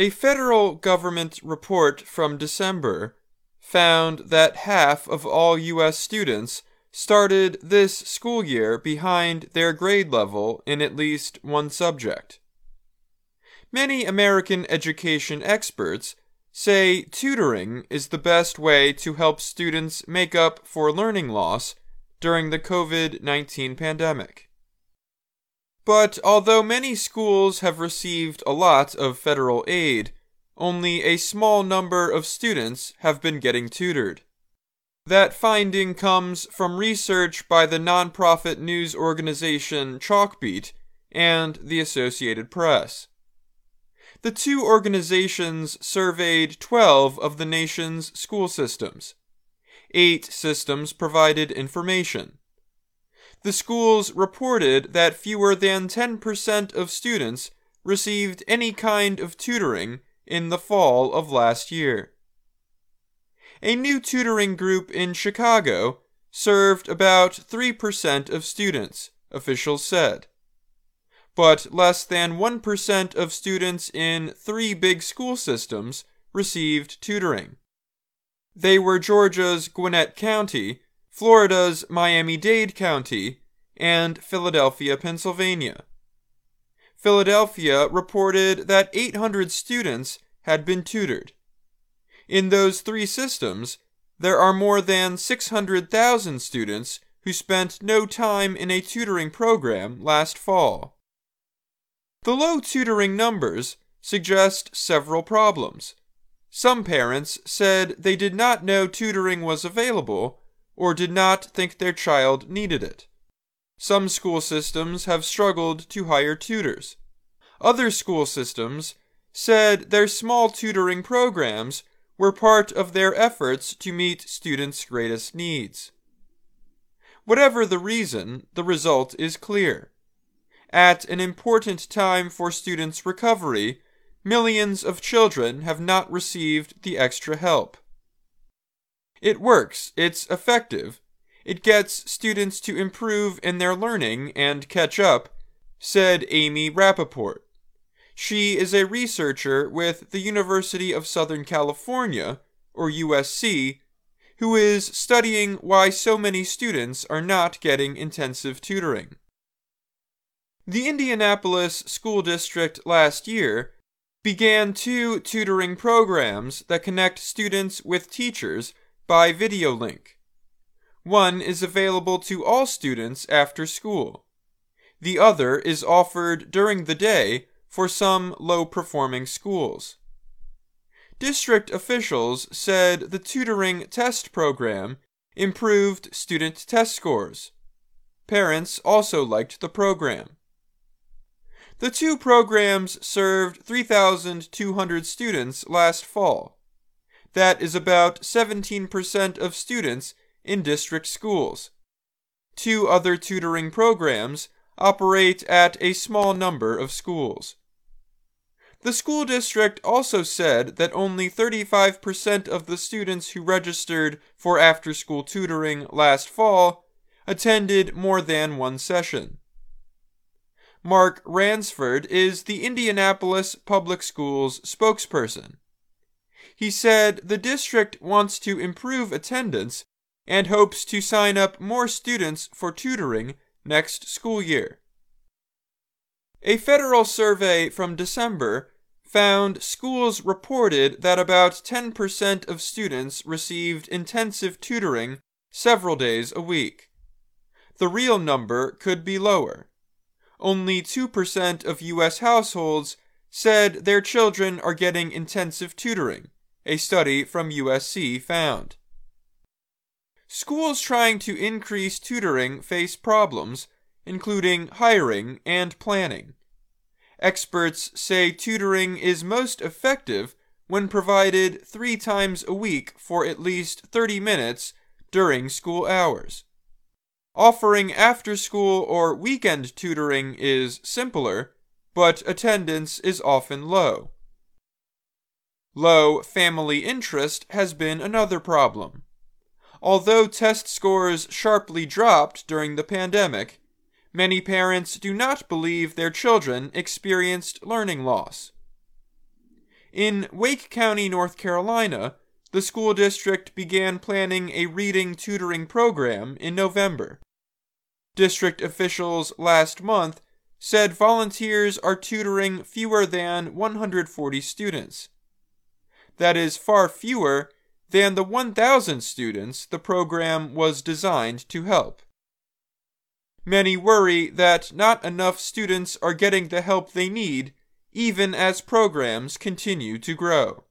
A federal government report from December found that half of all U.S. students started this school year behind their grade level in at least one subject. Many American education experts say tutoring is the best way to help students make up for learning loss during the COVID 19 pandemic. But although many schools have received a lot of federal aid, only a small number of students have been getting tutored. That finding comes from research by the nonprofit news organization Chalkbeat and the Associated Press. The two organizations surveyed 12 of the nation's school systems. Eight systems provided information. The schools reported that fewer than 10% of students received any kind of tutoring in the fall of last year. A new tutoring group in Chicago served about 3% of students, officials said but less than 1% of students in three big school systems received tutoring. They were Georgia's Gwinnett County, Florida's Miami Dade County, and Philadelphia, Pennsylvania. Philadelphia reported that 800 students had been tutored. In those three systems, there are more than 600,000 students who spent no time in a tutoring program last fall. The low tutoring numbers suggest several problems. Some parents said they did not know tutoring was available or did not think their child needed it. Some school systems have struggled to hire tutors. Other school systems said their small tutoring programs were part of their efforts to meet students' greatest needs. Whatever the reason, the result is clear at an important time for students' recovery, millions of children have not received the extra help. It works, it's effective, it gets students to improve in their learning and catch up, said Amie Rapaport. She is a researcher with the University of Southern California, or USC, who is studying why so many students are not getting intensive tutoring. The Indianapolis School District last year began two tutoring programs that connect students with teachers by video link. One is available to all students after school. The other is offered during the day for some low performing schools. District officials said the tutoring test program improved student test scores. Parents also liked the program. The two programs served 3,200 students last fall. That is about 17% of students in district schools. Two other tutoring programs operate at a small number of schools. The school district also said that only 35% of the students who registered for after school tutoring last fall attended more than one session. Mark Ransford is the Indianapolis Public Schools spokesperson. He said the district wants to improve attendance and hopes to sign up more students for tutoring next school year. A federal survey from December found schools reported that about 10% of students received intensive tutoring several days a week. The real number could be lower only 2% of U.S. households said their children are getting intensive tutoring, a study from USC found. Schools trying to increase tutoring face problems, including hiring and planning. Experts say tutoring is most effective when provided three times a week for at least 30 minutes during school hours. Offering after school or weekend tutoring is simpler, but attendance is often low. Low family interest has been another problem. Although test scores sharply dropped during the pandemic, many parents do not believe their children experienced learning loss. In Wake County, North Carolina, the school district began planning a reading tutoring program in November. District officials last month said volunteers are tutoring fewer than 140 students. That is far fewer than the 1,000 students the program was designed to help. Many worry that not enough students are getting the help they need, even as programs continue to grow.